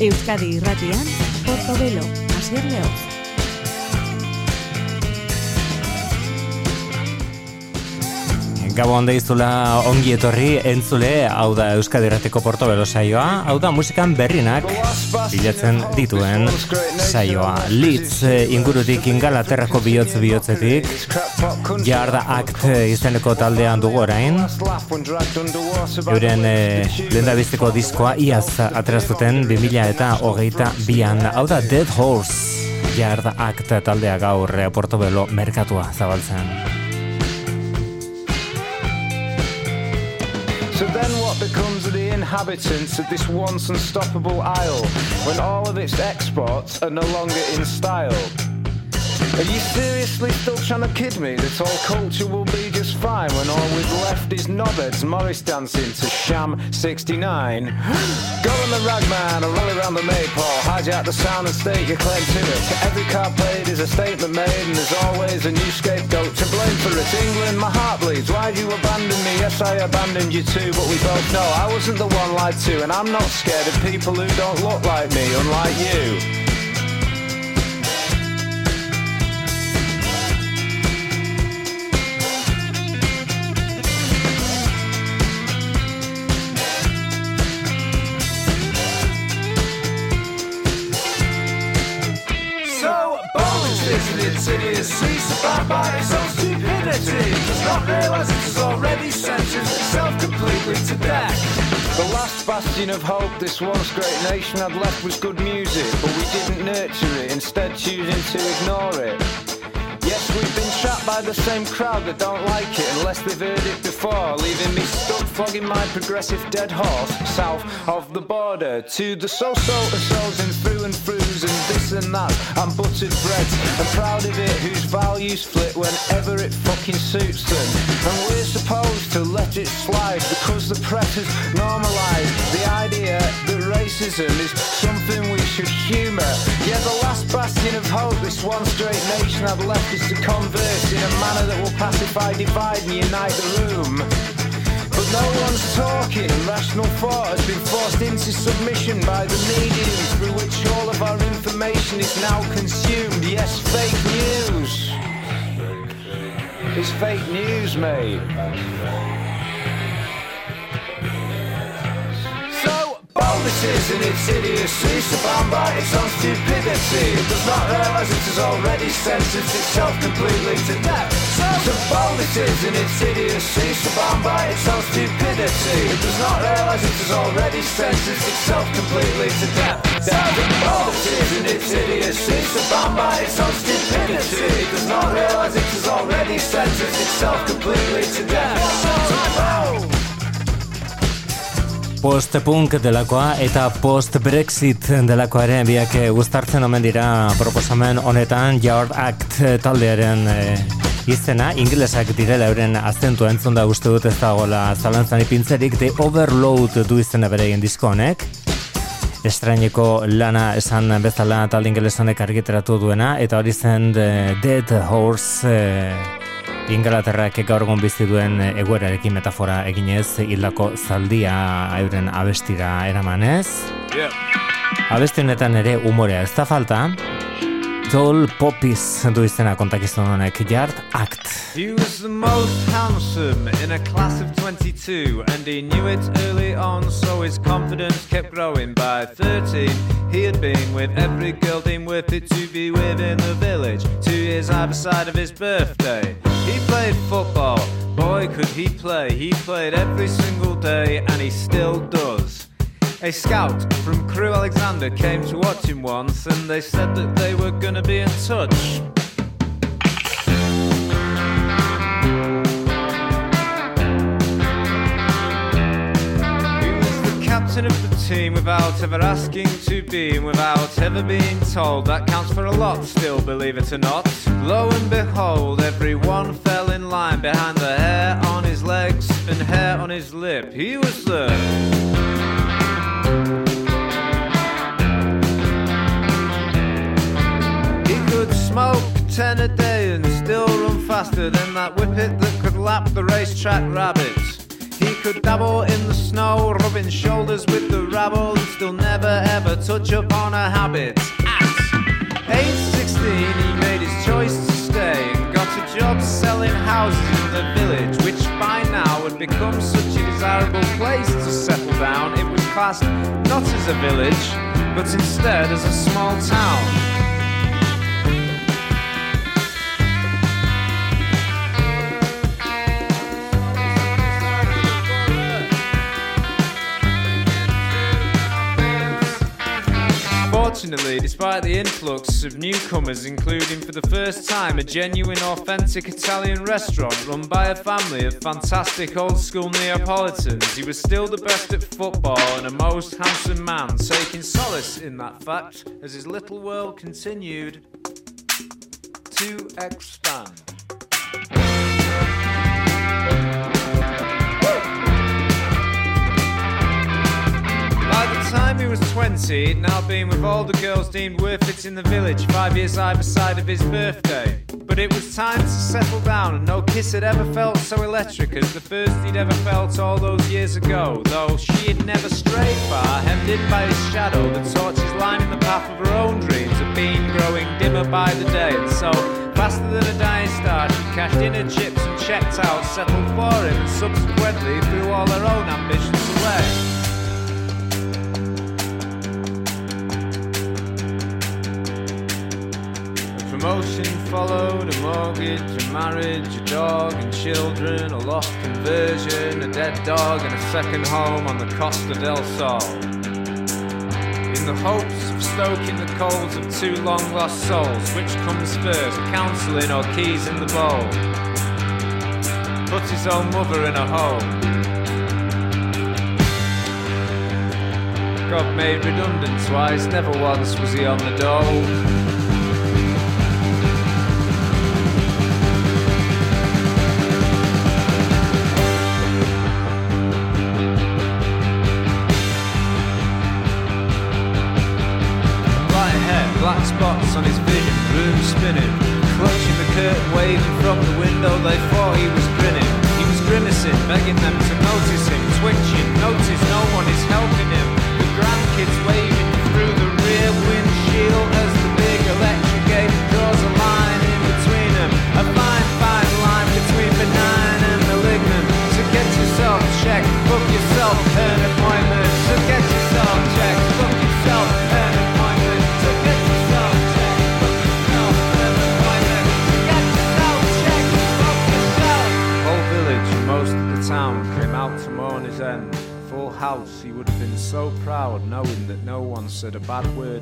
Euskadi Irratian, Portobelo, Asier Leoz. Gabon deizula ongi etorri entzule, hau da Euskadi Errateko Portobelo saioa, hau da musikan berrinak bilatzen dituen saioa. Litz eh, ingurutik ingalaterrako bihotz bihotzetik, jarda akt izeneko taldean dugu orain, euren e, lendabizteko diskoa iaz aterazuten 2000 eta hogeita bian, hau da Dead Horse, jarda akt taldea gaur eh, Portobelo merkatua zabaltzen. So then what becomes of the inhabitants of this once unstoppable isle when all of its exports are no longer in style? Are you seriously still trying to kid me that all culture will be fine when all we've left is knobheads Morris dancing to Sham 69? Go on the ragman or roll around the maypole, hijack the sound and state your claim to it. Every card played is a statement made and there's always a new scapegoat to blame for it. England, my heart bleeds. Why'd you abandon me? Yes, I abandoned you too, but we both know I wasn't the one lied to and I'm not scared of people who don't look like me, unlike you. Idiocy surrounded by its own stupidity. Does not realise it has already sentenced itself completely to death. The last bastion of hope this once great nation had left was good music But we didn't nurture it, instead choosing to ignore it Yes, we've been trapped by the same crowd that don't like it unless they've heard it before, leaving me stuck flogging my progressive dead horse south of the border to the so-so souls in through and throughs and this and that and buttered breads. I'm proud of it, whose values flit whenever it fucking suits them. And we're supposed to let it slide because the press has normalised the idea racism is something we should humour. Yeah, the last bastion of hope this one straight nation I've left is to converse in a manner that will pacify, divide and unite the room. But no one's talking, rational thought has been forced into submission by the medium through which all of our information is now consumed. Yes, fake news. It's fake news, mate. Bonuses and its idiocy Surrounded by its own stupidity. It does not realise it has already sentenced itself completely to death. So bonuses and its idiocy Surrounded by its own stupidity. It does not realise it has already sentenced itself completely to death. So bonuses and its idiocy Surrounded by its own stupidity. It does not realise it has already sentenced itself completely to death. So post-punk delakoa eta post-brexit delakoa ere biak guztartzen omen dira proposamen honetan Yard Act taldearen e, izena, inglesak direla euren azentu entzun da uste dut ez dagoela zalantzan ipintzerik. The Overload du izena bere egin disko honek. Estraineko lana esan bezala talde ingelesonek argiteratu duena eta hori zen Dead Horse e, Ingalaterrak gaur egun bizi duen egoerarekin metafora eginez hildako zaldia euren abestira eramanez. Yeah. Abestionetan ere umorea ez da falta. Joel Popis du izena kontakizun honek Yard Act. He was the most handsome in a class of 22 and he knew it early on so his confidence kept growing by 13 he had been with every girl deemed worth it to be with in the village two years either side of his birthday he played football. Boy could he play. He played every single day and he still does. A scout from Crew Alexander came to watch him once and they said that they were gonna be in touch. He was the captain of the without ever asking to be and without ever being told. That counts for a lot still believe it or not. Lo and behold everyone fell in line behind the hair on his legs and hair on his lip. He was the. He could smoke ten a day and still run faster than that whippet that could lap the racetrack rabbits he could dabble in the snow, rubbing shoulders with the rabble, and still never ever touch upon a habit. At age 16, he made his choice to stay and got a job selling houses in the village, which by now had become such a desirable place to settle down. It was classed not as a village, but instead as a small town. Unfortunately, despite the influx of newcomers, including for the first time a genuine, authentic Italian restaurant run by a family of fantastic old school Neapolitans, he was still the best at football and a most handsome man, taking solace in that fact as his little world continued to expand. He was 20, he'd now been with all the girls deemed worth it in the village, five years either side of his birthday. But it was time to settle down, and no kiss had ever felt so electric as the first he'd ever felt all those years ago. Though she had never strayed far, hemmed in by his shadow, the torches lining the path of her own dreams had been growing dimmer by the day. And so, faster than a dying star, she cashed in her chips and checked out, settled for him, and subsequently threw all her own ambitions away. Promotion followed, a mortgage, a marriage, a dog and children, a lost conversion, a dead dog, and a second home on the Costa del Sol. In the hopes of stoking the coals of two long lost souls, which comes first, counselling or keys in the bowl? Put his own mother in a home. God made redundant twice, never once was he on the dole.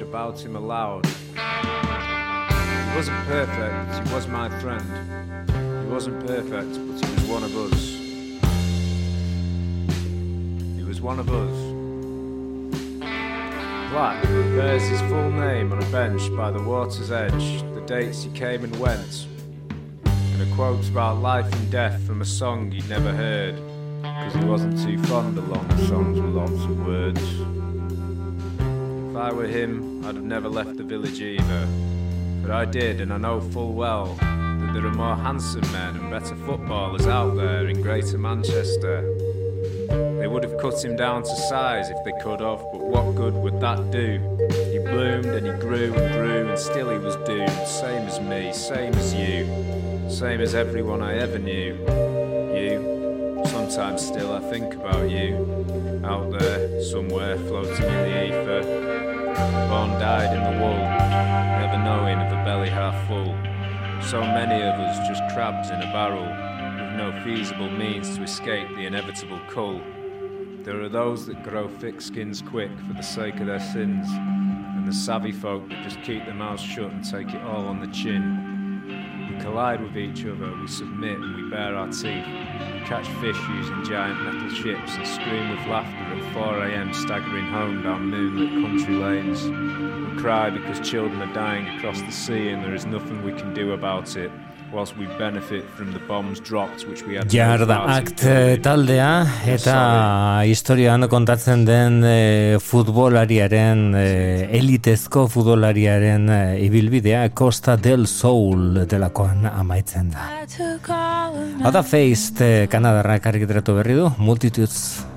About him aloud. He wasn't perfect, he was my friend. He wasn't perfect, but he was one of us. He was one of us. Black bears his full name on a bench by the water's edge, the dates he came and went, and a quote about life and death from a song he'd never heard, because he wasn't too fond of long songs with lots of words. If I were him, I'd have never left the village either. But I did, and I know full well that there are more handsome men and better footballers out there in Greater Manchester. They would have cut him down to size if they could have, but what good would that do? He bloomed and he grew and grew, and still he was doomed, same as me, same as you, same as everyone I ever knew. You, sometimes still I think about you, out there, somewhere, floating in the ether. Born died in the wool, never knowing of a belly half full. So many of us just crabs in a barrel, with no feasible means to escape the inevitable cull. There are those that grow thick skins quick for the sake of their sins, and the savvy folk that just keep their mouths shut and take it all on the chin. Collide with each other, we submit and we bare our teeth. We catch fish using giant metal chips and scream with laughter at 4am staggering home down moonlit country lanes. We cry because children are dying across the sea and there is nothing we can do about it. Whilst we benefit from the bombs dropped which we had Jarda Act taldea eta historian kontatzen den e, futbolariaren e, elitezko futbolariaren e, ibilbidea Costa del Soul delakoan amaitzen da. Ada Faced e, Kanadarrak argitratu berri du Multitudes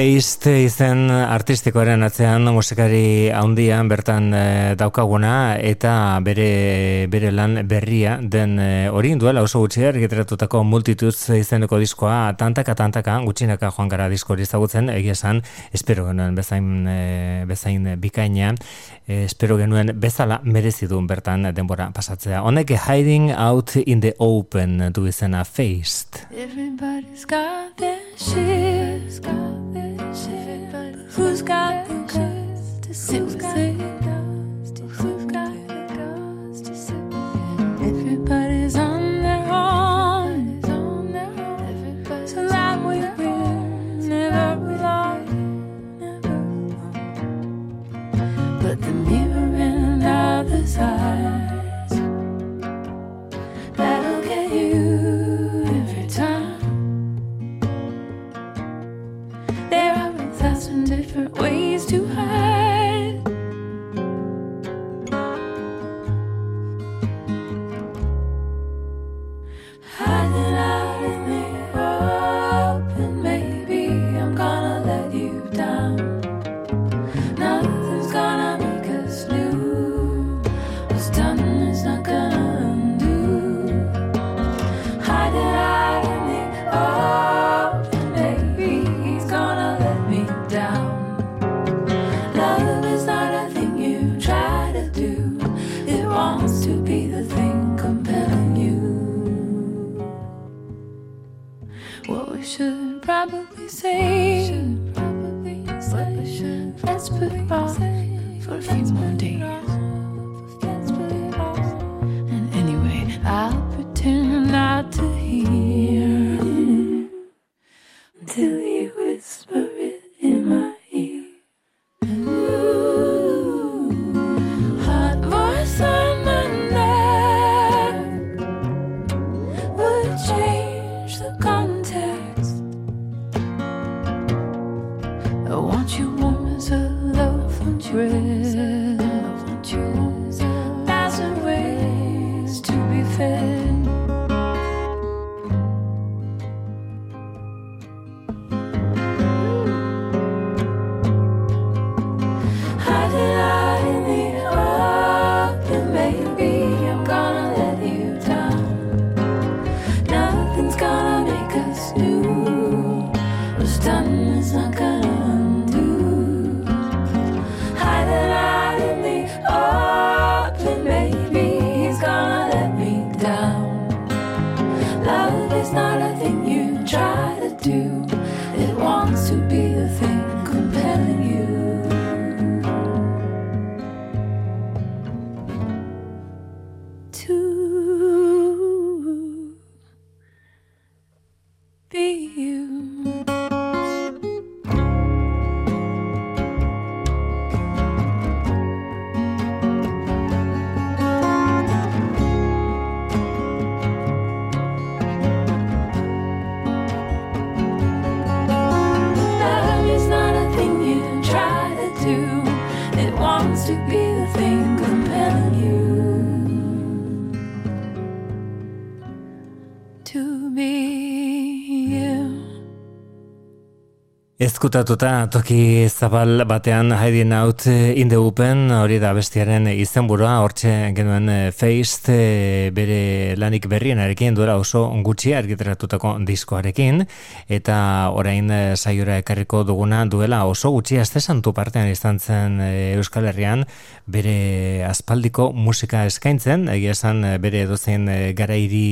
Feist izen artistikoaren atzean musikari handian bertan e, daukaguna eta bere, bere lan berria den e, hori duela oso gutxi argiteratutako multituz izeneko diskoa. Tantaka tantaka gutxinaka joan gara disko hori zagutzen egia esan espero genuen bezain, e, bezain bikaina. Espero genuen bezala merezi du bertan denbora pasatzea. Honek hiding out in the open du izena Feist Everybody's got their shit, got their Who's got the guts to sit with it? Who's got the to? Everybody's on their own. So that we win, never alone, never. But the mirror and other side. ways to hide. probably say, should probably say, let's put off for a few more days. Ezkutatuta toki zabal batean haidien haut eh, inde upen, hori da bestiaren izenburua, hortxe genuen eh, feist eh, bere lanik berrienarekin duela oso gutxi argiteratutako diskoarekin, eta orain saiora ekarriko duguna duela oso gutxi azte santu partean izan zen Euskal Herrian bere aspaldiko musika eskaintzen, egia esan bere dozein garairi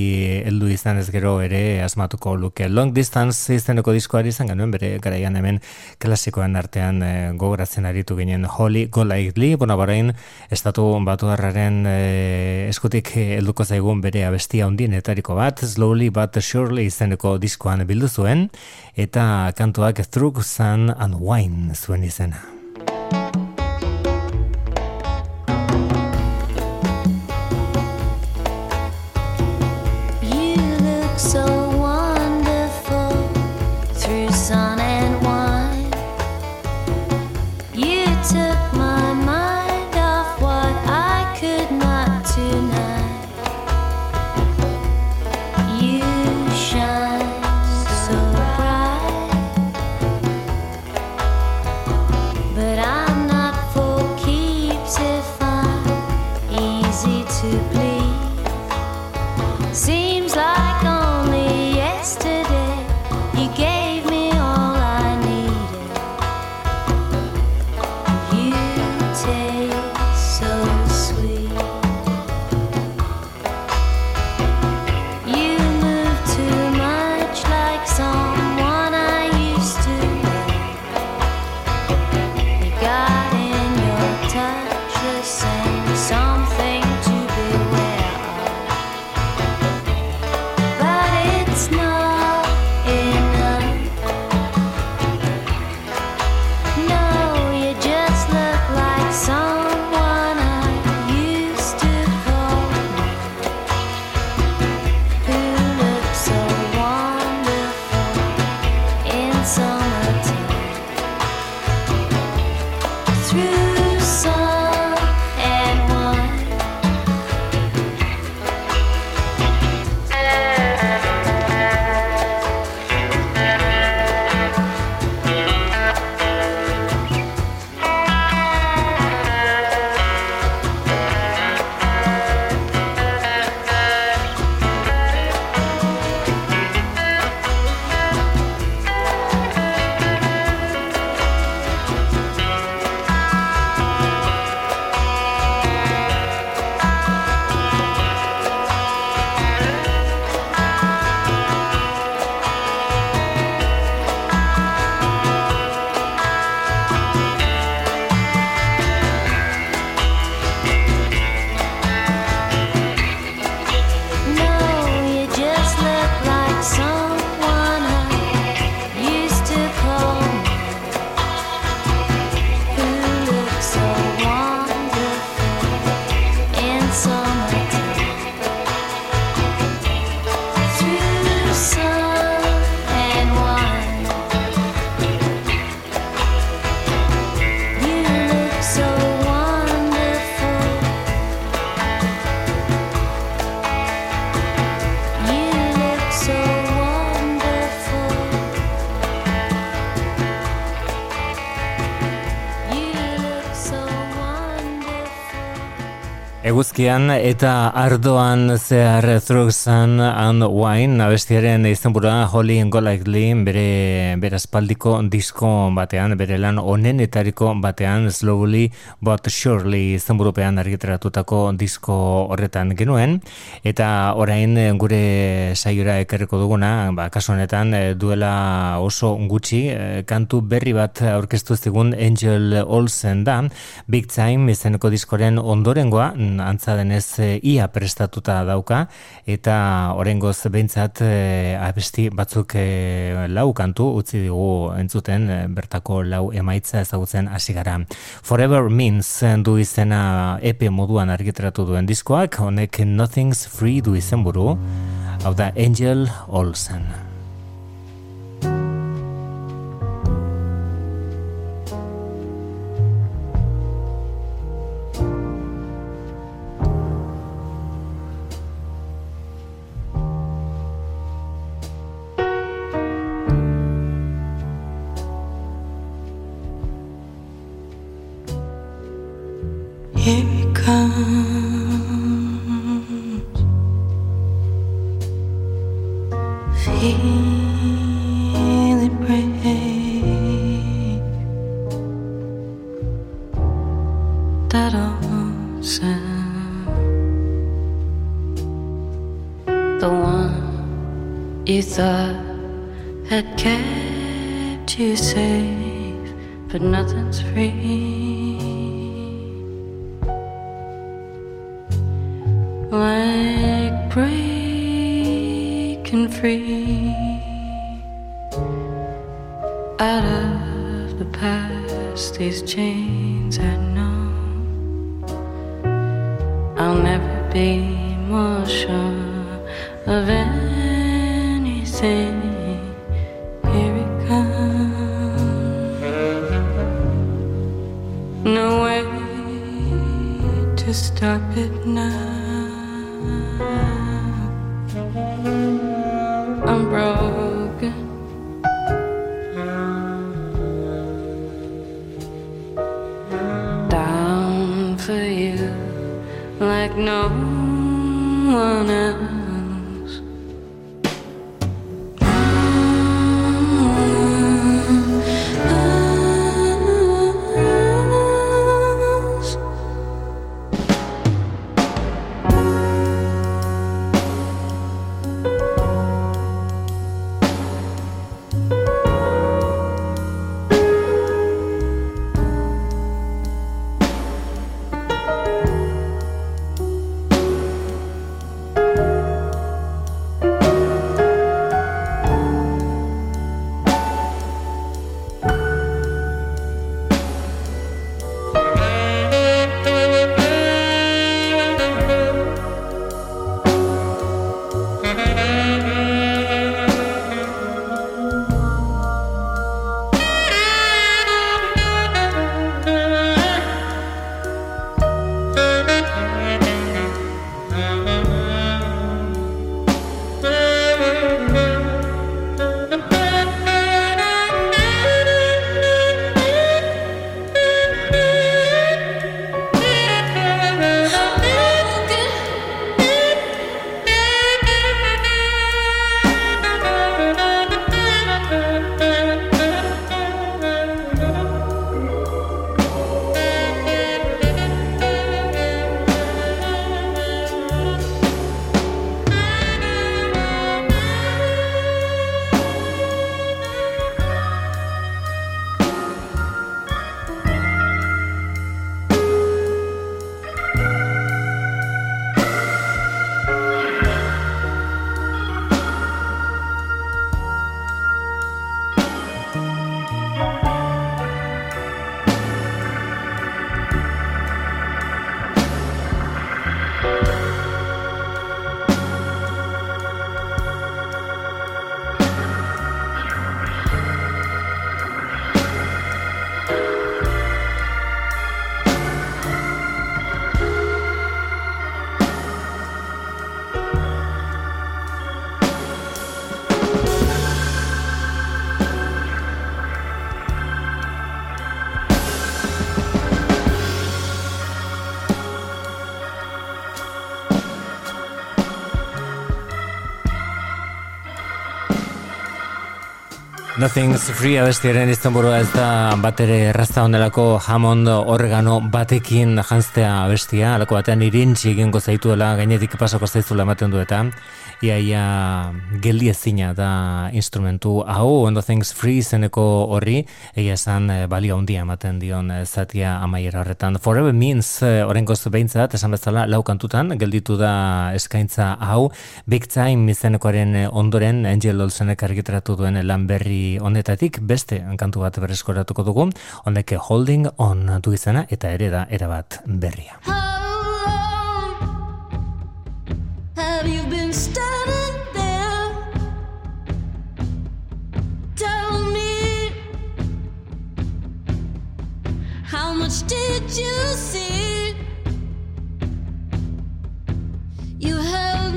heldu izan ez gero ere asmatuko luke. Long Distance izeneko diskoari izan genuen bere garaian hemen klasikoen artean e, gogoratzen aritu ginen Holly Golightly, bona barain estatu batu harraren e, eh, eskutik helduko zaigun bere abestia hundienetariko bat, Slowly But Surely izeneko diskoan bildu zuen, eta kantuak Through Sun and Wine zuen izena. was Eguzkian eta ardoan zehar Thruxan and Wine abestiaren izenbura Holly and Golightly bere, bere aspaldiko disko batean, bere lan onenetariko batean Slowly but Surely izenburupean argiteratutako disko horretan genuen. Eta orain gure saiora ekerreko duguna, ba, kasu honetan eh, duela oso gutxi eh, kantu berri bat aurkeztu zigun Angel Olsen da Big Time izeneko diskoren ondorengoa antza denez e, ia prestatuta dauka eta orengoz behintzat e, abesti batzuk e, lau kantu utzi digu entzuten bertako lau emaitza ezagutzen hasi gara. Forever Means du izena EP moduan argitratu duen diskoak, honek Nothing's Free du izen buru, hau da Angel Olsen. Nothing's free abestiaren izan burua ez da bat ere errazta ondelako Hammond organo batekin janztea abestia, alako batean irintzi egingo zaituela, gainetik pasako zaizula ematen du eta iaia geldi ezina da instrumentu hau, the Things Free zeneko horri, egia esan eh, balio handia ematen dion eh, zatia amaiera horretan. Forever Means eh, orengoz behintzat, esan bezala lau kantutan, gelditu da eskaintza hau, Big Time izenekoaren ondoren, Angel Olsenek argitratu duen lan berri honetatik, beste kantu bat berreskoratuko dugu, honek Holding On du izena, eta ere da erabat berria. Much did you see? You held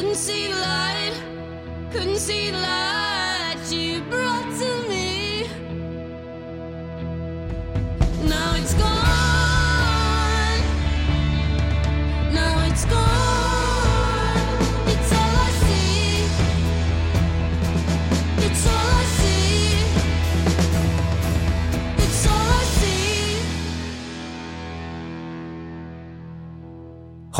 couldn't see the light, couldn't see the light.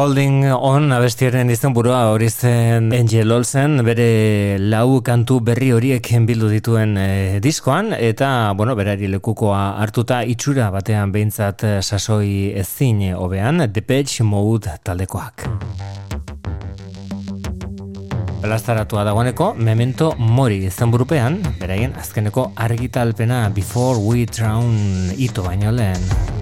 Holding on abestiaren izan burua hori zen Angel Olsen bere lau kantu berri horiek bildu dituen e, diskoan eta bueno, berari lekukoa hartuta itxura batean behintzat eh, sasoi ezin hobean Depeche Mode taldekoak. Belastaratua dagoeneko Memento Mori izan burupean, beraien azkeneko argitalpena Before We Drown ito baino lehen.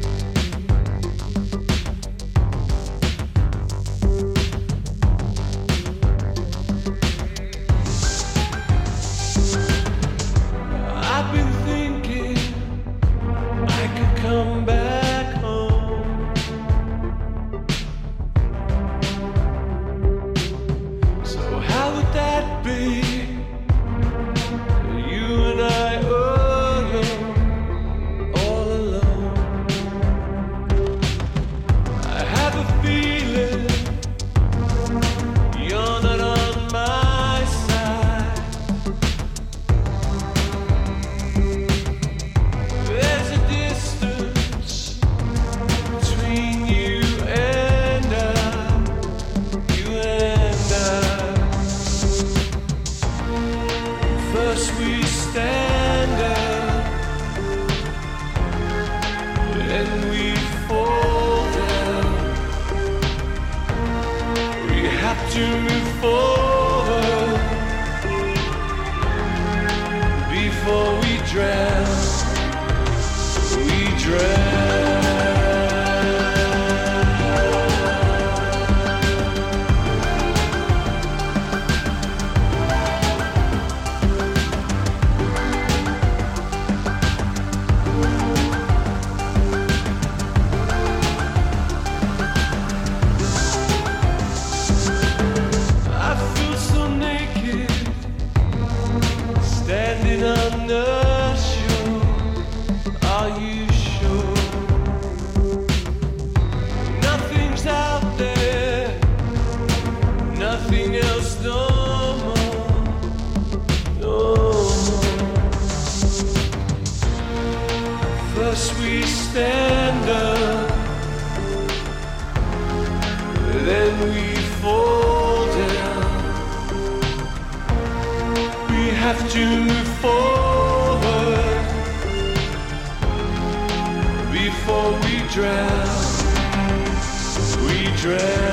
that you move forward before we drown. We drown.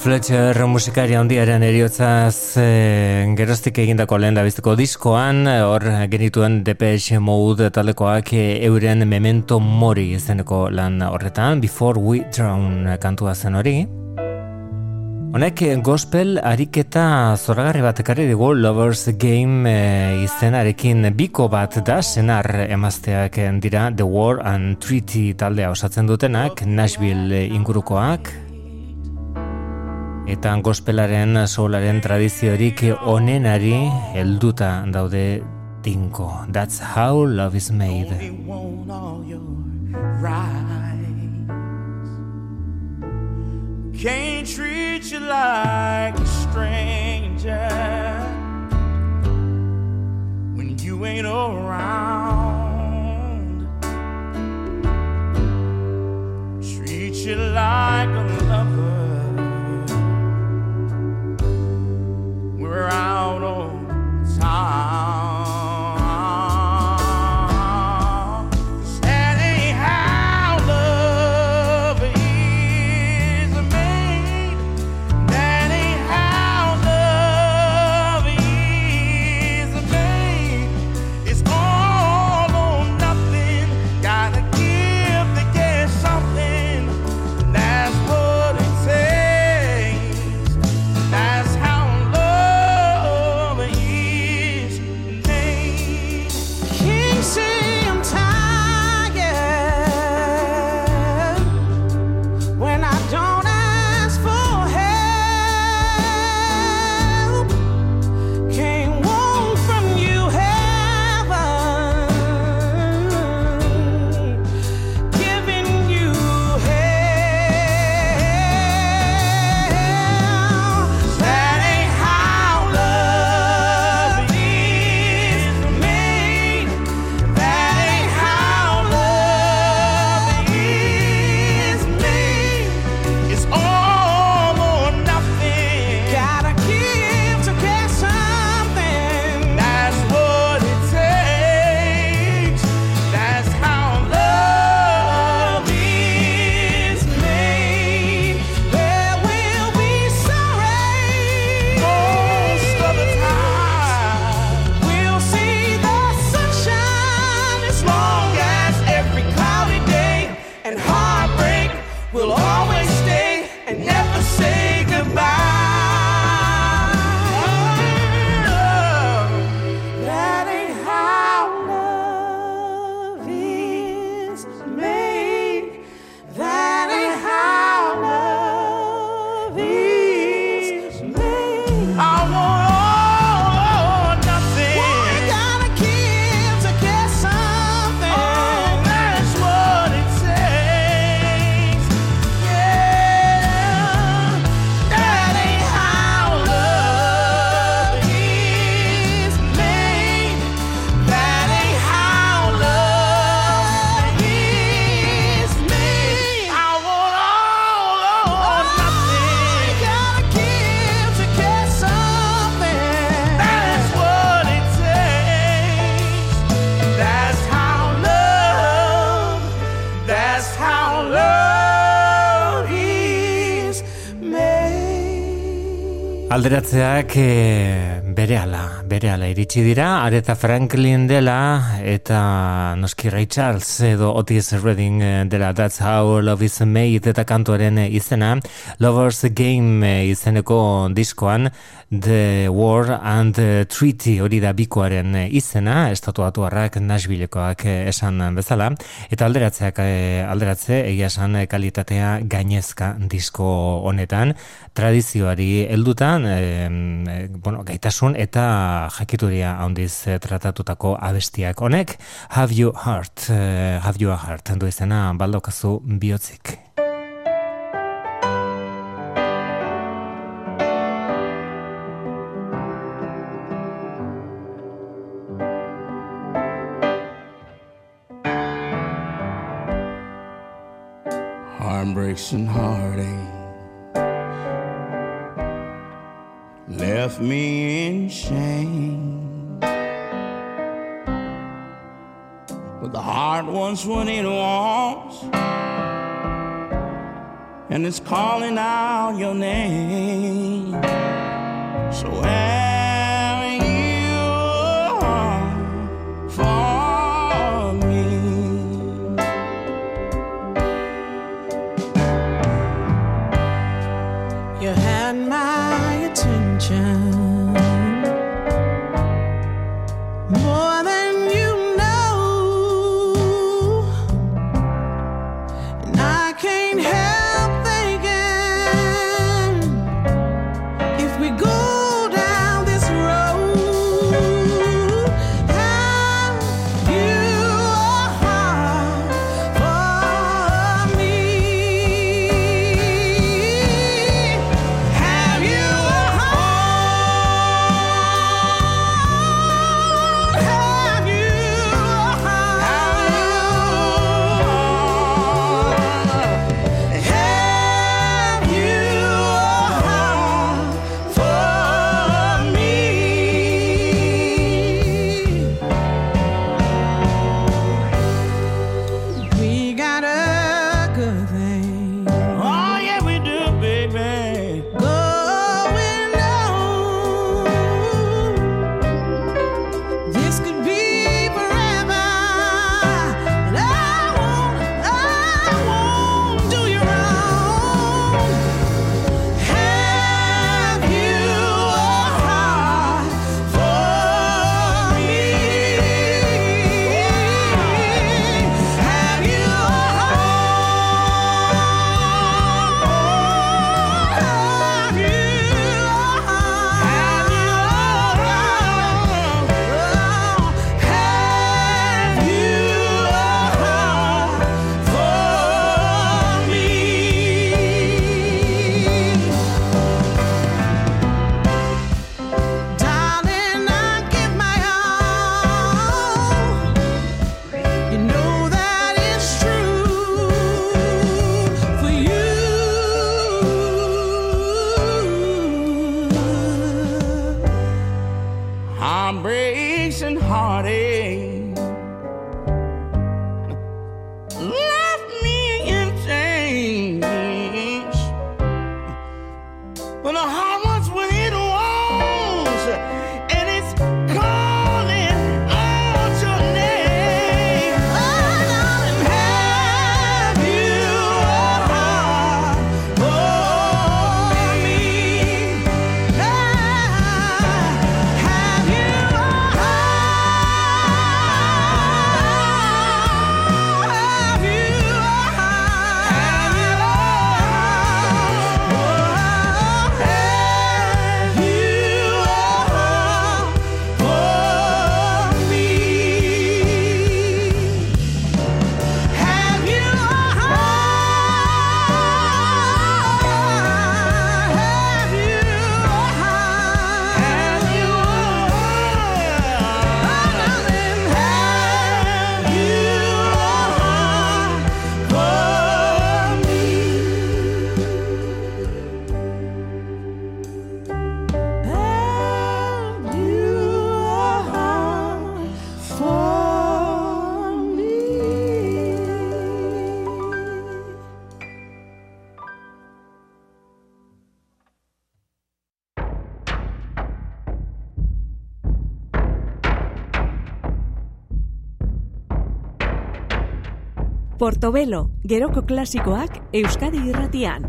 Fletcher musikari handiaren eriotzaz e, geroztik egindako lehen bizteko diskoan, hor genituen Depeche Mode talekoak euren Memento Mori izeneko lan horretan, Before We Drown kantua zen hori. Honek gospel ariketa zoragarri bat ekarri dugu Lovers Game e, izenarekin biko bat da senar emazteak dira The War and Treaty taldea osatzen dutenak, Nashville ingurukoak, eta gospelaren solaren tradiziorik onenari helduta daude tinko. That's how love is made. Can't treat you like a stranger When you ain't around Treat you like a around on time. Alderatzeak e, bere ala iritsi dira, Aretha Franklin dela, eta noski Ray Charles edo Otis Redding eh, dela, That's How Love Is Made eta kantuaren izena, Lover's Game eh, izeneko diskoan, The War and the Treaty hori da bikoaren izena, estatuatu harrak Nashvillekoak esan bezala, eta alderatzeak alderatze, egia esan kalitatea gainezka disko honetan, tradizioari heldutan, e, bueno, gaitasun eta jakituria handiz e, tratatutako abestiak honek, Have You Heart, e, Have You a Heart, du izena baldokazu bihotzik. Heartbreaks and heartache left me in shame. But the heart wants what it wants, and it's calling out your name. So. Portobelo, geroko klasikoak Euskadi irratian.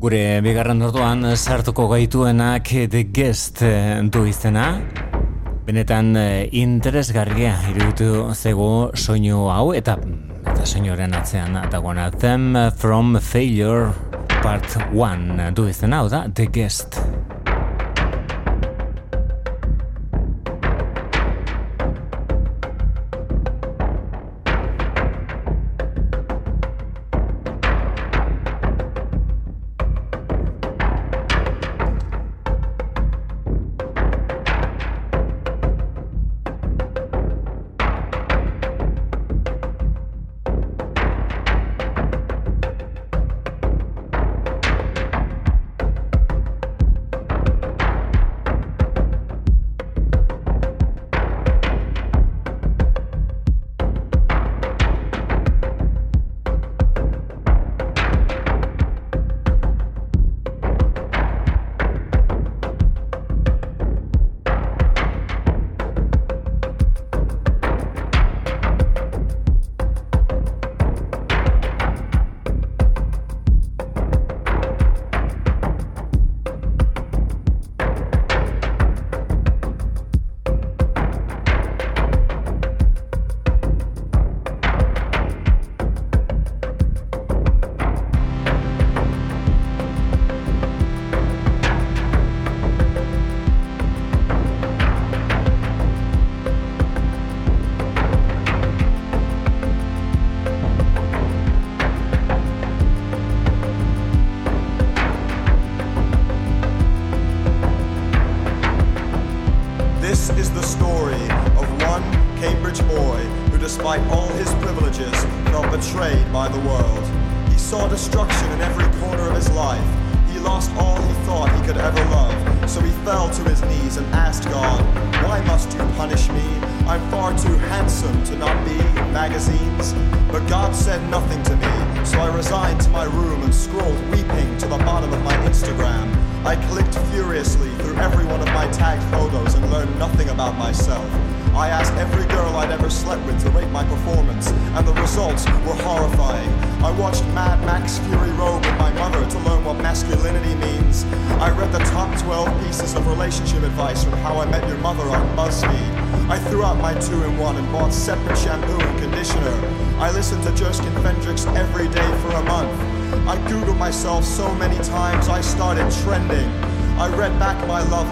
Gure bigarren orduan sartuko gaituenak The Guest eh, du izena. Benetan eh, interesgarria iruditu zego soinu hau eta eta soinuaren atzean dagoena Them from Failure Part 1 du izena, hau da The Guest.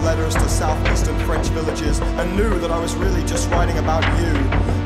letters to southeastern French villages and knew that I was really just writing about you.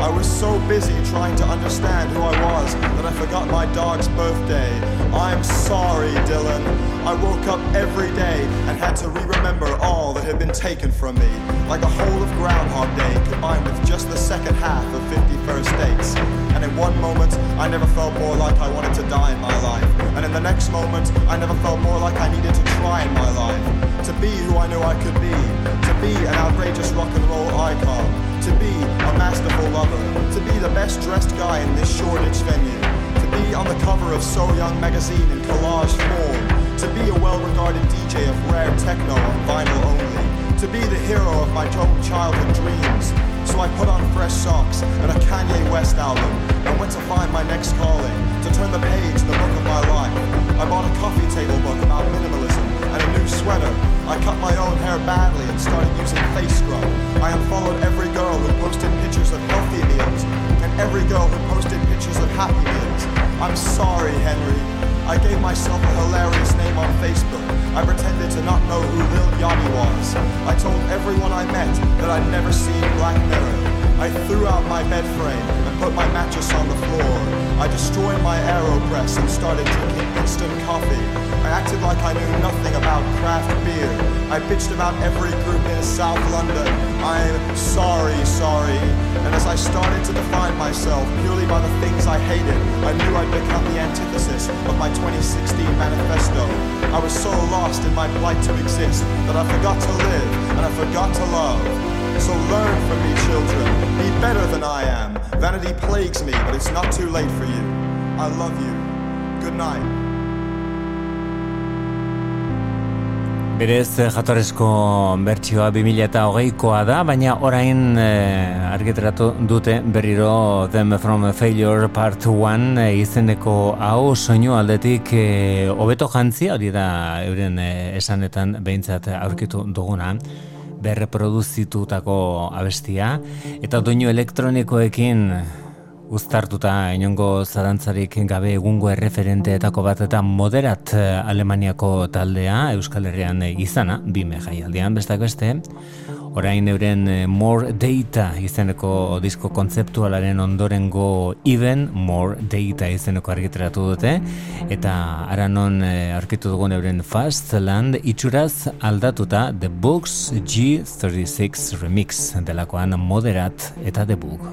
I was so busy trying to understand who I was that I forgot my dog's birthday. I'm sorry, Dylan. I woke up every day and had to re-remember all that had been taken from me, like a whole of Groundhog Day combined with just the second half of 51st Dates. And in one moment, I never felt more like I wanted to die in my life and in the next moment, I never felt more like I needed to try in my life. To be who I knew I could be, to be an outrageous rock and roll icon, to be a masterful lover, to be the best dressed guy in this Shoreditch venue, to be on the cover of So Young magazine in collage form, to be a well regarded DJ of rare techno on vinyl only, to be the hero of my own childhood dreams. So I put on fresh socks and a Kanye West album. And went to find my next calling to turn the page in the book of my life. I bought a coffee table book about minimalism and a new sweater. I cut my own hair badly and started using face scrub. I unfollowed every girl who posted pictures of healthy meals and every girl who posted pictures of happy meals. I'm sorry, Henry. I gave myself a hilarious name on Facebook. I pretended to not know who Lil Yachty was. I told everyone I met that I'd never seen Black Mirror. I threw out my bed frame and put my mattress on the floor. I destroyed my AeroPress and started drinking instant coffee. I acted like I knew nothing about craft beer. I bitched about every group in South London. I'm sorry, sorry. And as I started to define myself purely by the things I hated, I knew I'd become the antithesis of my 2016 manifesto. I was so lost in my plight to exist that I forgot to live and I forgot to love. So learn from me, children. better than I am. Vanity plagues me, but it's not too late for you. I love you. Good night. Berez eh, jatorrezko bertsioa 2008koa da, baina orain e, argitaratu dute berriro Them From Failure Part 1 eh, izeneko hau soinu aldetik hobeto e, jantzia, hori da euren e, esanetan behintzat aurkitu duguna berreproduzitutako abestia eta doinu elektronikoekin Uztartuta inongo zarantzarik gabe egungo erreferenteetako bat eta moderat eh, Alemaniako taldea Euskal Herrian izana, bime jaialdian bestak beste, orain euren eh, More Data izeneko disko kontzeptualaren ondorengo Even More Data izeneko argiteratu dute, eta ara non eh, arkitu dugun euren Fast Land itxuraz aldatuta The Books G36 Remix delakoan moderat eta The Book.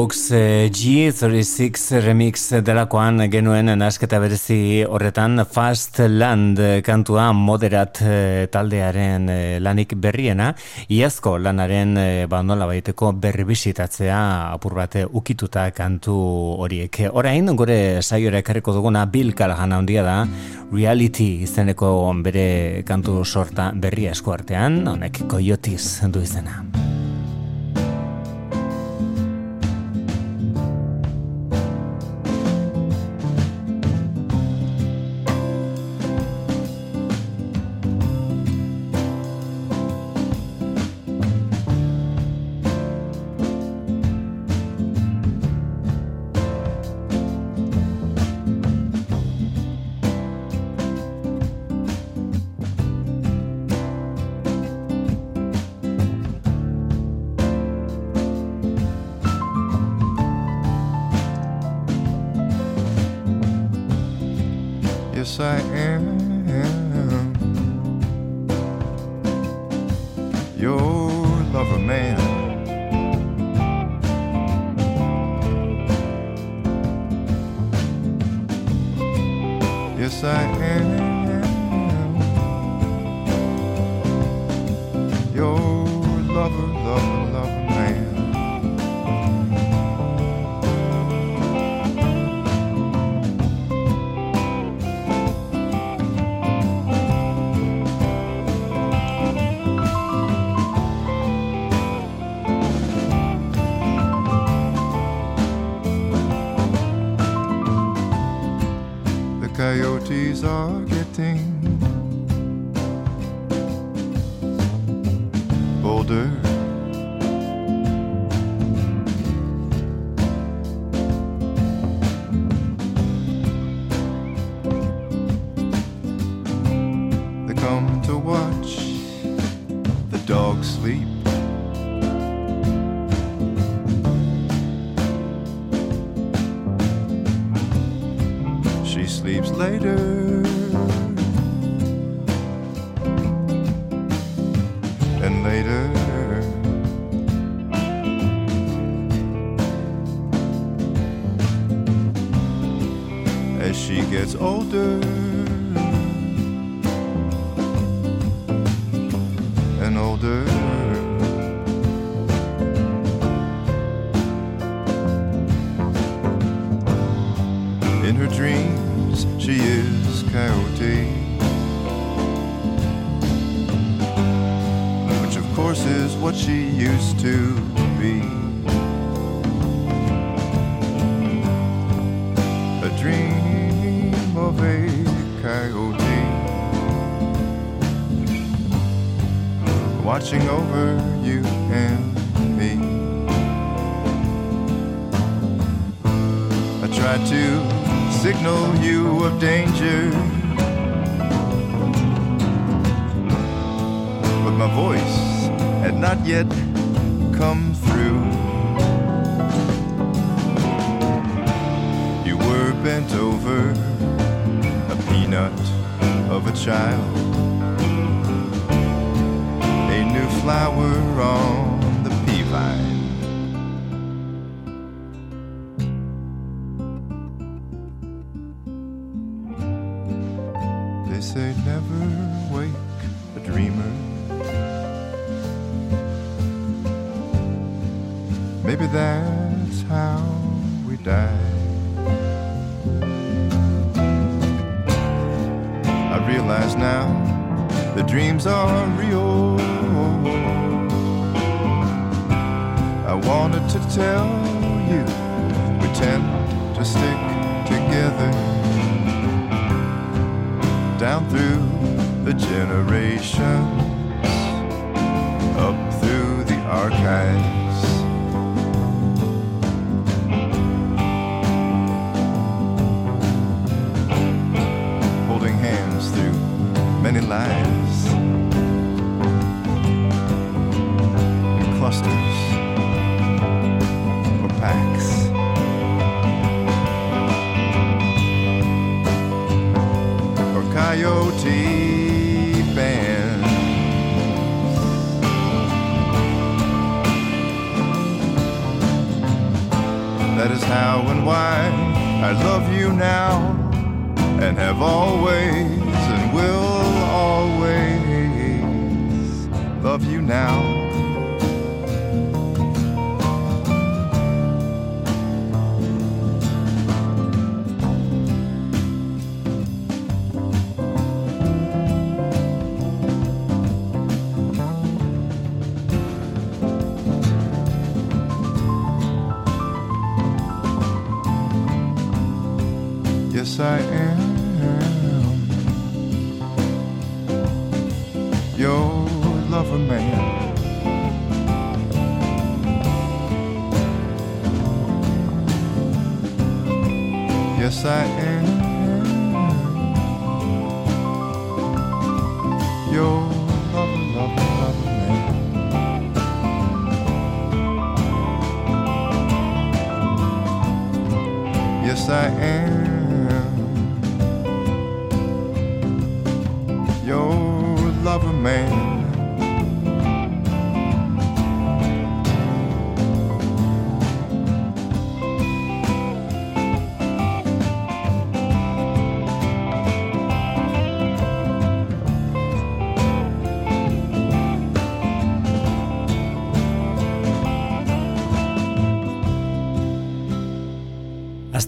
Books uh, G36 remix delakoan genuen nasketa berezi horretan Fast Land kantua moderat uh, taldearen uh, lanik berriena iazko lanaren ba nola baiteko berribisitatzea apur bate ukituta kantu horiek. Orain gure saiora ekarriko duguna Bill Callahan handia da Reality izeneko bere kantu sorta berria eskuartean honek Coyotes du izena. I. watching over you and me. I tried to signal you of danger, but my voice had not yet never wake a dreamer. Maybe that's how we die. I realize now the dreams are real. I wanted to tell you we tend to stick together down through the generations, up through the archives. Holding hands through many lives. I love you now and have always and will always love you now.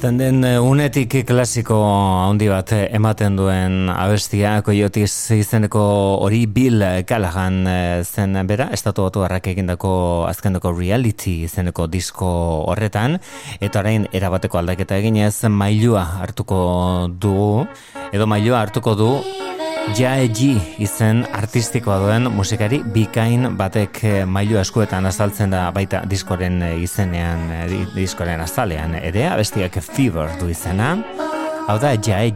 Azten den eh, unetik klasiko handi bat eh, ematen duen abestia, koiotiz izeneko hori Bill Callahan eh, zen bera, estatu batu harrak egindako azkendako reality izeneko disko horretan, eta orain erabateko aldaketa eginez mailua hartuko dugu, edo mailua hartuko du Jae Ji izen artistikoa duen musikari bikain batek eh, mailu eskuetan azaltzen da baita diskoren eh, izenean, eh, diskoren azalean ere, abestiak Fever du izena. Hau da Jae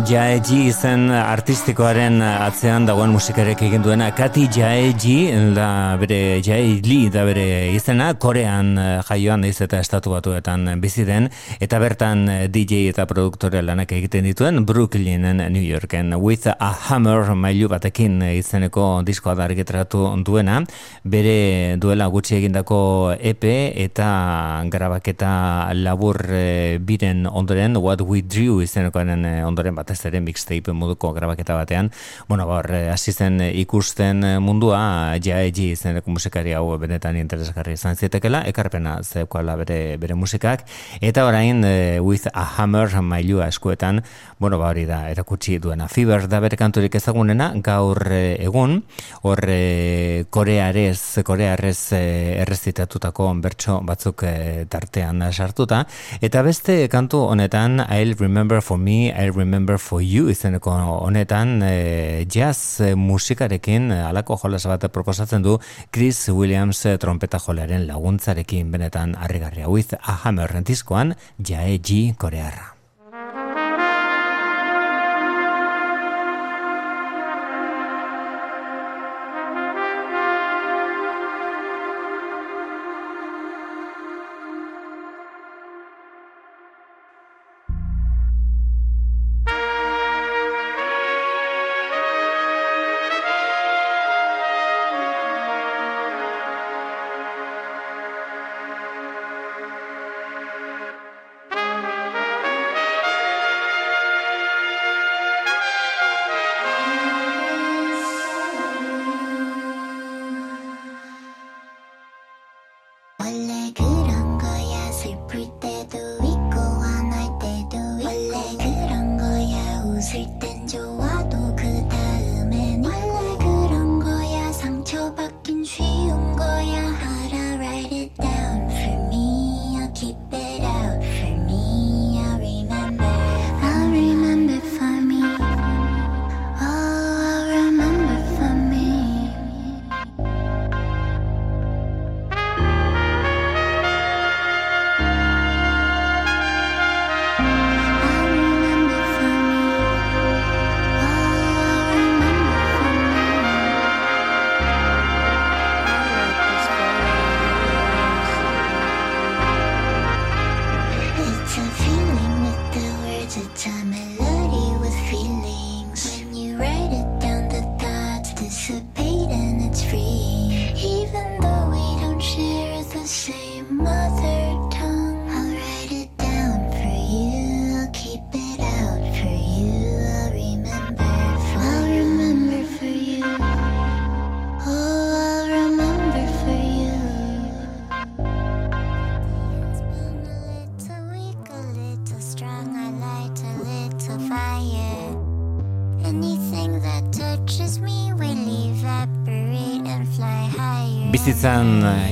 Jaeji izen artistikoaren atzean dagoen musikarek egin duena. Kati Jaeji da bere Jae da bere izena Korean eh, jaioan daiz eta estatu batuetan bizi den. Eta bertan eh, DJ eta produktore lanak egiten dituen Brooklynen New Yorken. With a Hammer mailu batekin izeneko diskoa da argitratu duena. Bere duela gutxi egindako EP eta grabaketa labur eh, biren ondoren What We Drew izenekoaren ondoren batez ere mixtape moduko grabaketa batean, bueno, ba, hasi zen ikusten mundua jaegi izeneko musikari hau benetan interesgarri izan zitekela, ekarpena zeukoala bere, bere musikak, eta orain eh, With a Hammer mailua eskuetan, bueno, ba, hori da, erakutsi duena. Fiber da bere kanturik ezagunena, gaur eh, egun, hor korearez, korearez errezitatutako bertso batzuk tartean sartuta, eta beste kantu honetan, I'll Remember For Me, I Remember For You izeneko honetan e, jazz musikarekin alako jolas bat proposatzen du Chris Williams trompeta jolearen laguntzarekin benetan harrigarria with a hammer rentizkoan jae G korearra.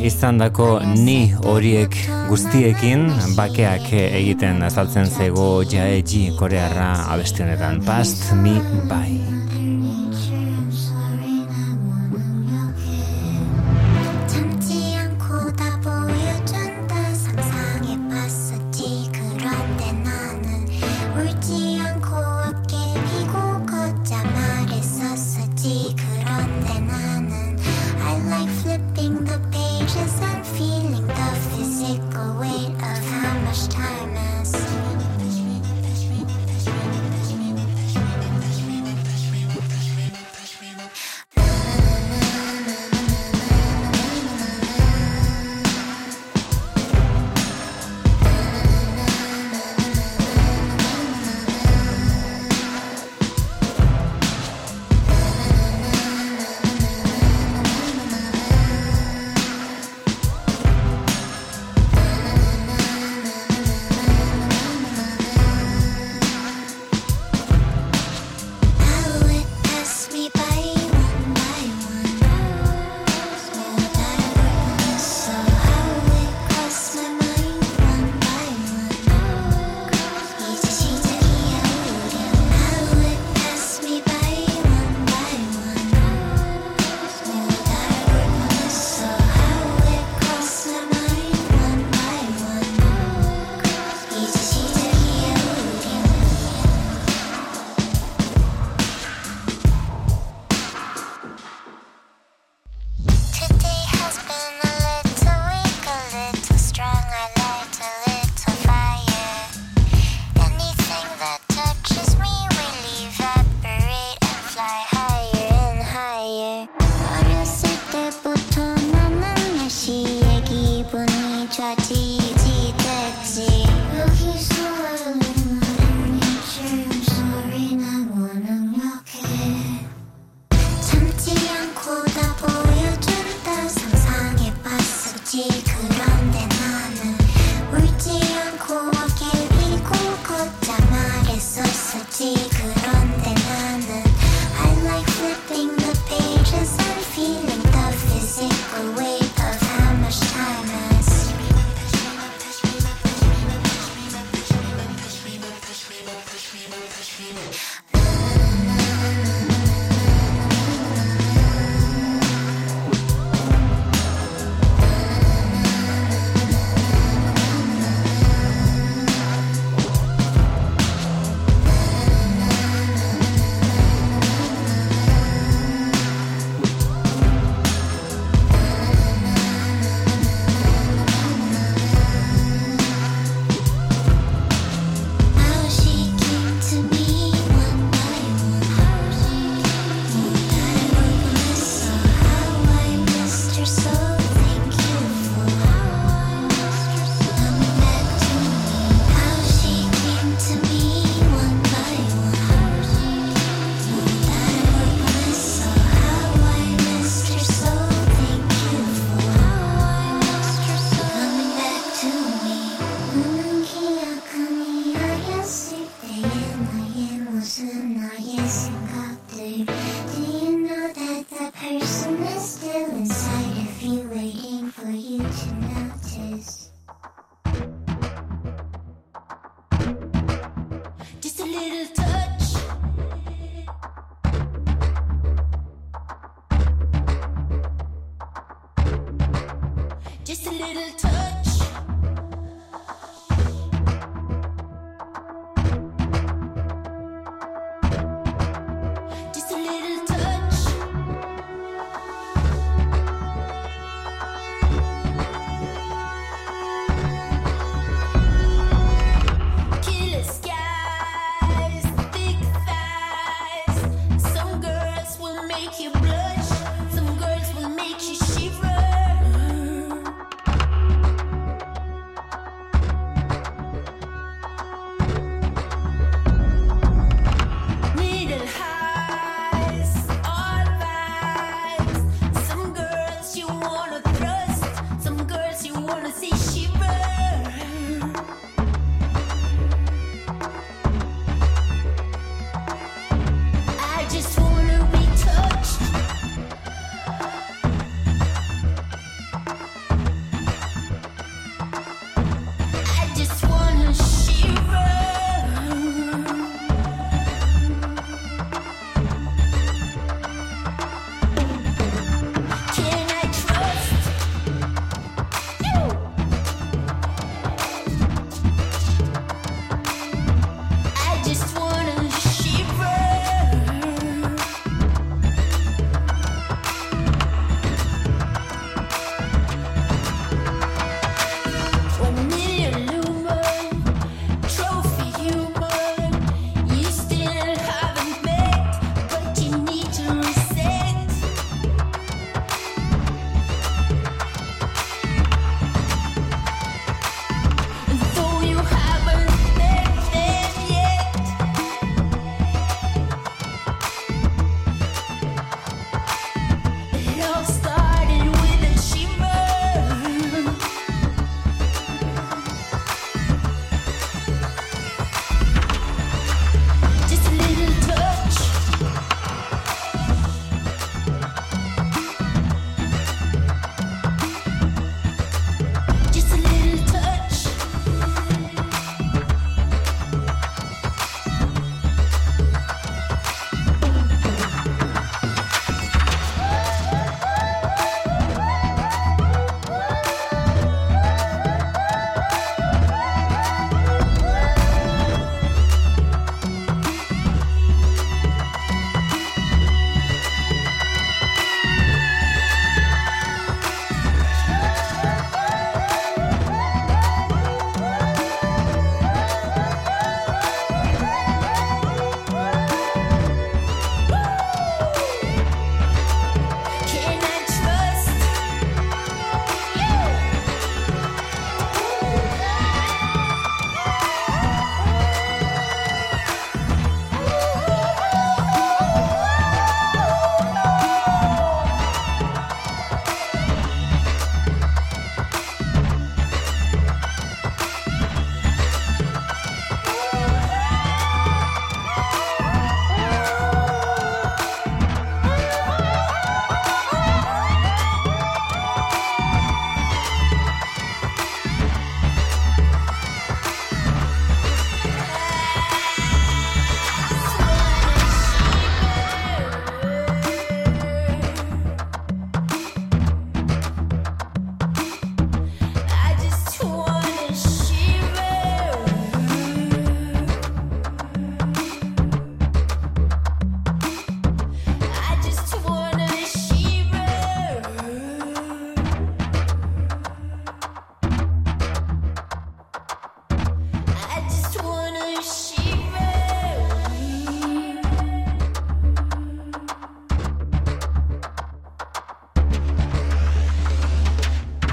Izan dako ni horiek guztiekin bakeak egiten azaltzen zego jaegi korearra abestionetan past me by.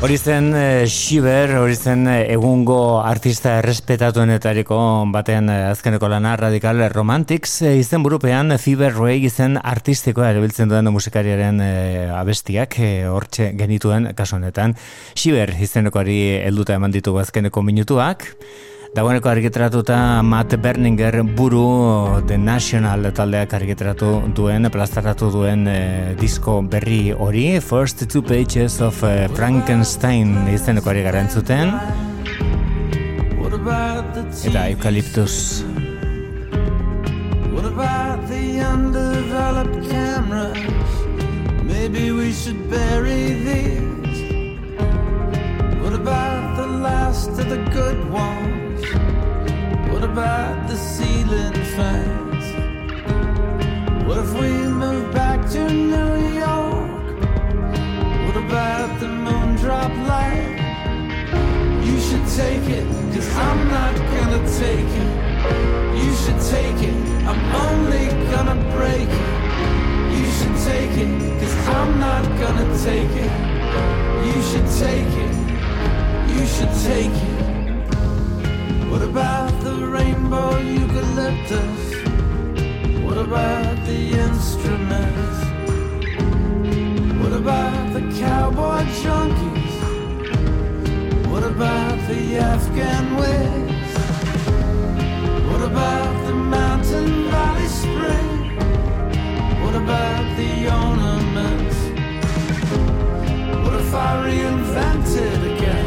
Hori zen e, Shiver, hori zen e, egungo artista errespetatuenetariko baten e, azkeneko lana Radical Romantics e, izen burupean Fever Ray izen artistikoa erabiltzen duen musikariaren e, abestiak e, hortxe genituen kasu honetan. Shiver izenekoari helduta eman ditugu azkeneko minutuak. Dagoeneko argitratuta Matt Berninger buru The National taldeak argitratu duen, plazaratu duen e, disko berri hori, First Two Pages of uh, Frankenstein izeneko ari gara entzuten. Eta Eucalyptus. What about the undeveloped cameras? Maybe we should bury these. About the last of the good ones? What about the ceiling fans? What if we move back to New York? What about the moon drop light? You should take it, cause I'm not gonna take it. You should take it, I'm only gonna break it. You should take it, cause I'm not gonna take it. You should take it, you should take it. What about the rainbow eucalyptus? What about the instruments? What about the cowboy junkies? What about the Afghan wigs? What about the mountain valley spring? What about the ornaments? What if I reinvented again?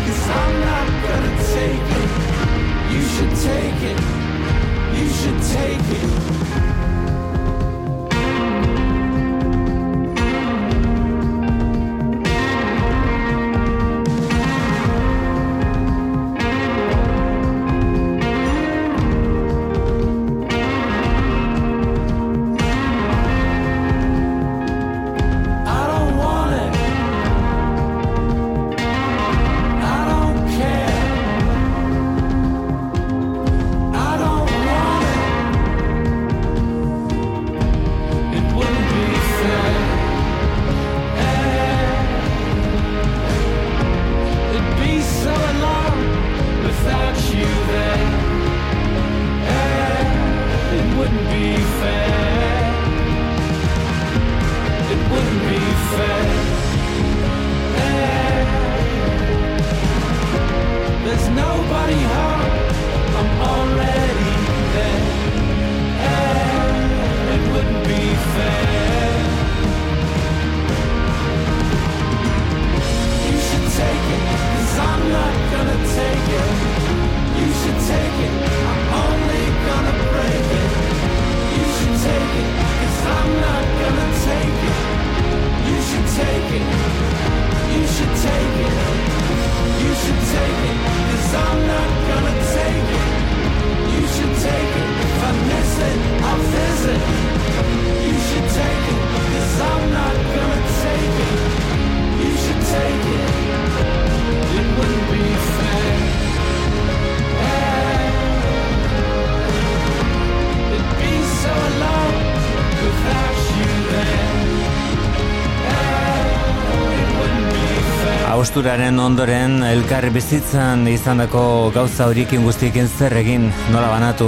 I'm not gonna take it. You should take it. You should take it. Austuraren ondoren elkar bizitzan izandako gauza horikin guztiekin zer egin nola banatu.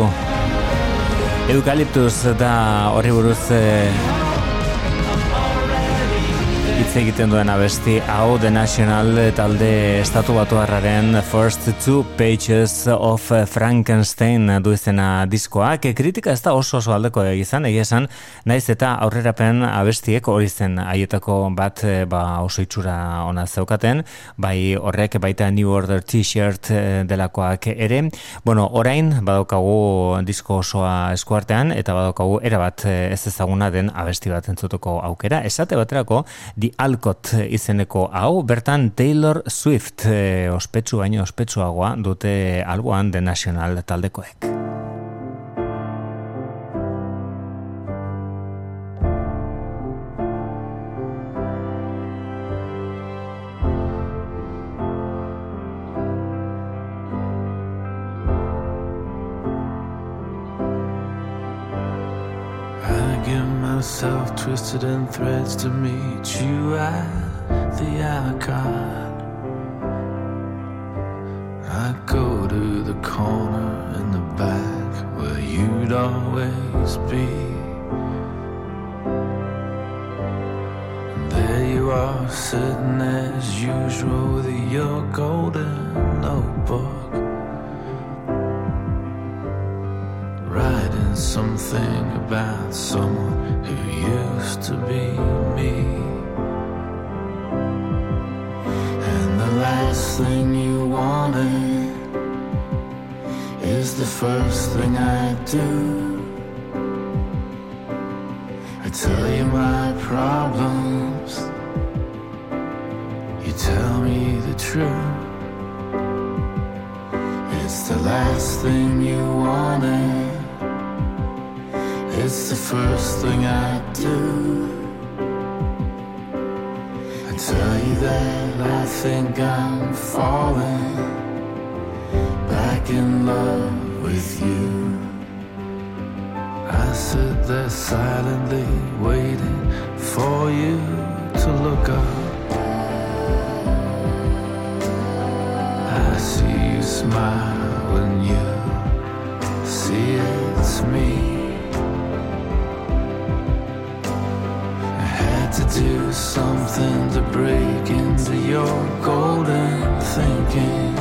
Eukaliptus da horri buruz eh, hitz egiten duen abesti hau The National talde estatu batu harraren First Two Pages of Frankenstein du izena diskoak kritika ez da oso oso aldeko egizan egia esan naiz eta aurrerapen abestiek hori zen haietako bat eh, ba, oso itxura ona zeukaten. Bai horrek baita New Order T-shirt eh, delakoak ere. Bueno orain badaukagu disko osoa eskuartean eta badaukagu erabat eh, ez ezaguna den abesti bat entzutuko aukera. Esate baterako di Alcott izeneko hau, bertan Taylor Swift ospetsu baino ospetsuagoa dute alboan The National taldekoek. Twisted in threads to meet you at the icon. I go to the corner in the back where you'd always be. There you are, sitting as usual with your golden notebook. Something about someone who used to be me. And the last thing you wanted is the first thing I do. I tell you my problems, you tell me the truth. It's the last thing you wanted. It's the first thing I do. I tell you that I think I'm falling back in love with you. I sit there silently waiting for you to look up. I see you smile when you see it's me. Something to break into your golden thinking.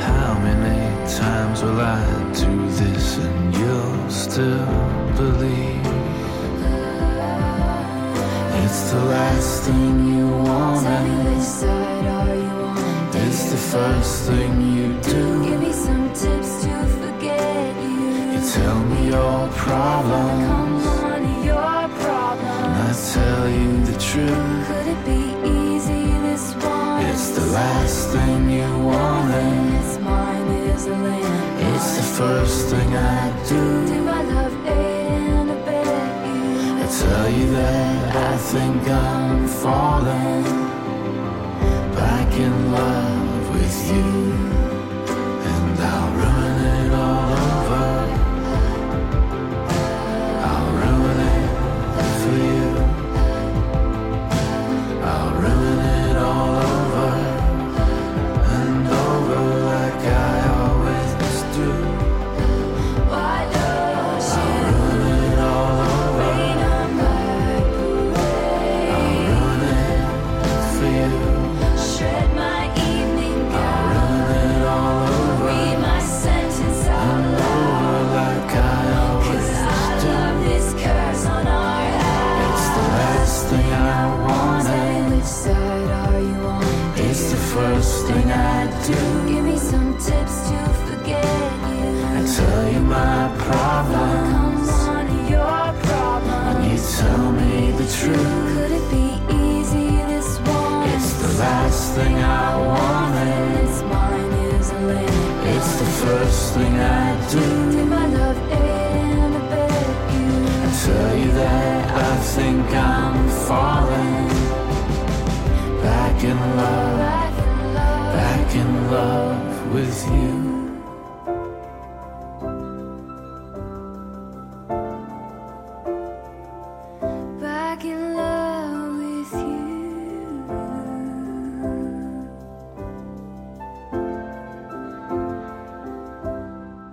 How many times will I do this and you'll still believe? It's the last thing you want. It's the first thing you do. Give me some tips to forget you. You tell me your problem tell you the truth. Could it be easy this one? It's the last thing you wanted. It's mine is a land. It's the first thing I do. Do my love and abet you? I tell you that I think I'm falling back in love with you. do. I tell you that I think I'm falling back in love, back in love with you.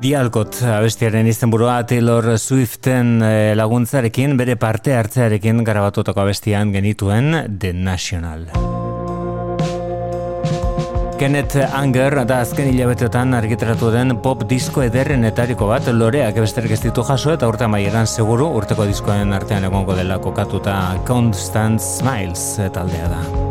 Dialkot abestiaren izenburua Taylor Swiften eh, laguntzarekin bere parte hartzearekin garabatutako abestian genituen The National. Kenneth Anger da azken hilabetetan argitaratu den pop disko ederrenetariko bat loreak besterik ez ditu jaso eta urte maieran seguru urteko diskoen artean egongo dela kokatuta Constant Smiles taldea da.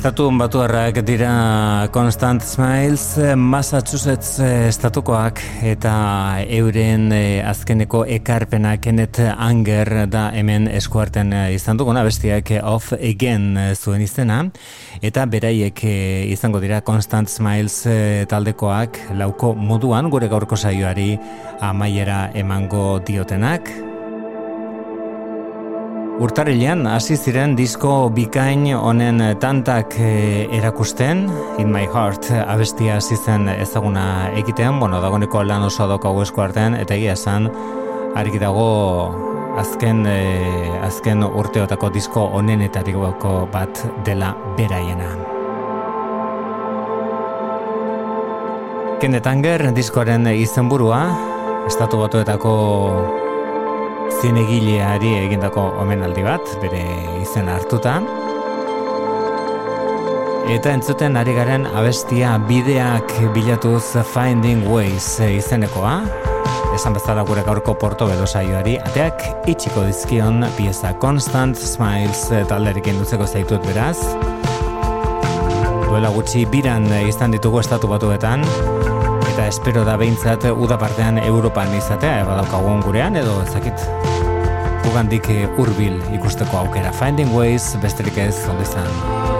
Estatu batuarrak dira Constant Smiles, Massachusetts estatukoak eta euren eh, azkeneko ekarpena Kenneth Anger da hemen eskuarten eh, izan duguna bestiak Off Again zuen izena. Eta beraiek eh, izango dira Constant Smiles taldekoak lauko moduan gure gaurko saioari amaiera emango diotenak Urtarilean hasi ziren disko bikain honen tantak e, erakusten In My Heart abestia hasi zen ezaguna egitean, bueno, dagoneko lan oso daukagu esku artean eta egia esan argi dago azken e, azken urteotako disko honenetariko bat dela beraiena. Kendetanger diskoaren izenburua estatu batuetako zinegileari egindako omenaldi bat, bere izen hartuta. Eta entzuten ari garen abestia bideak bilatuz Finding Ways izenekoa. Esan bezala gure gaurko porto bedo saioari, ateak itxiko dizkion pieza Constant Smiles talderik indutzeko zaitut beraz. Duela gutxi biran izan ditugu estatu batuetan, eta espero da behintzat udapartean Europan izatea, ebadaukagun gurean, edo ezakit ugandik hurbil ikusteko aukera. Finding Ways, besterik ez, ondo izan.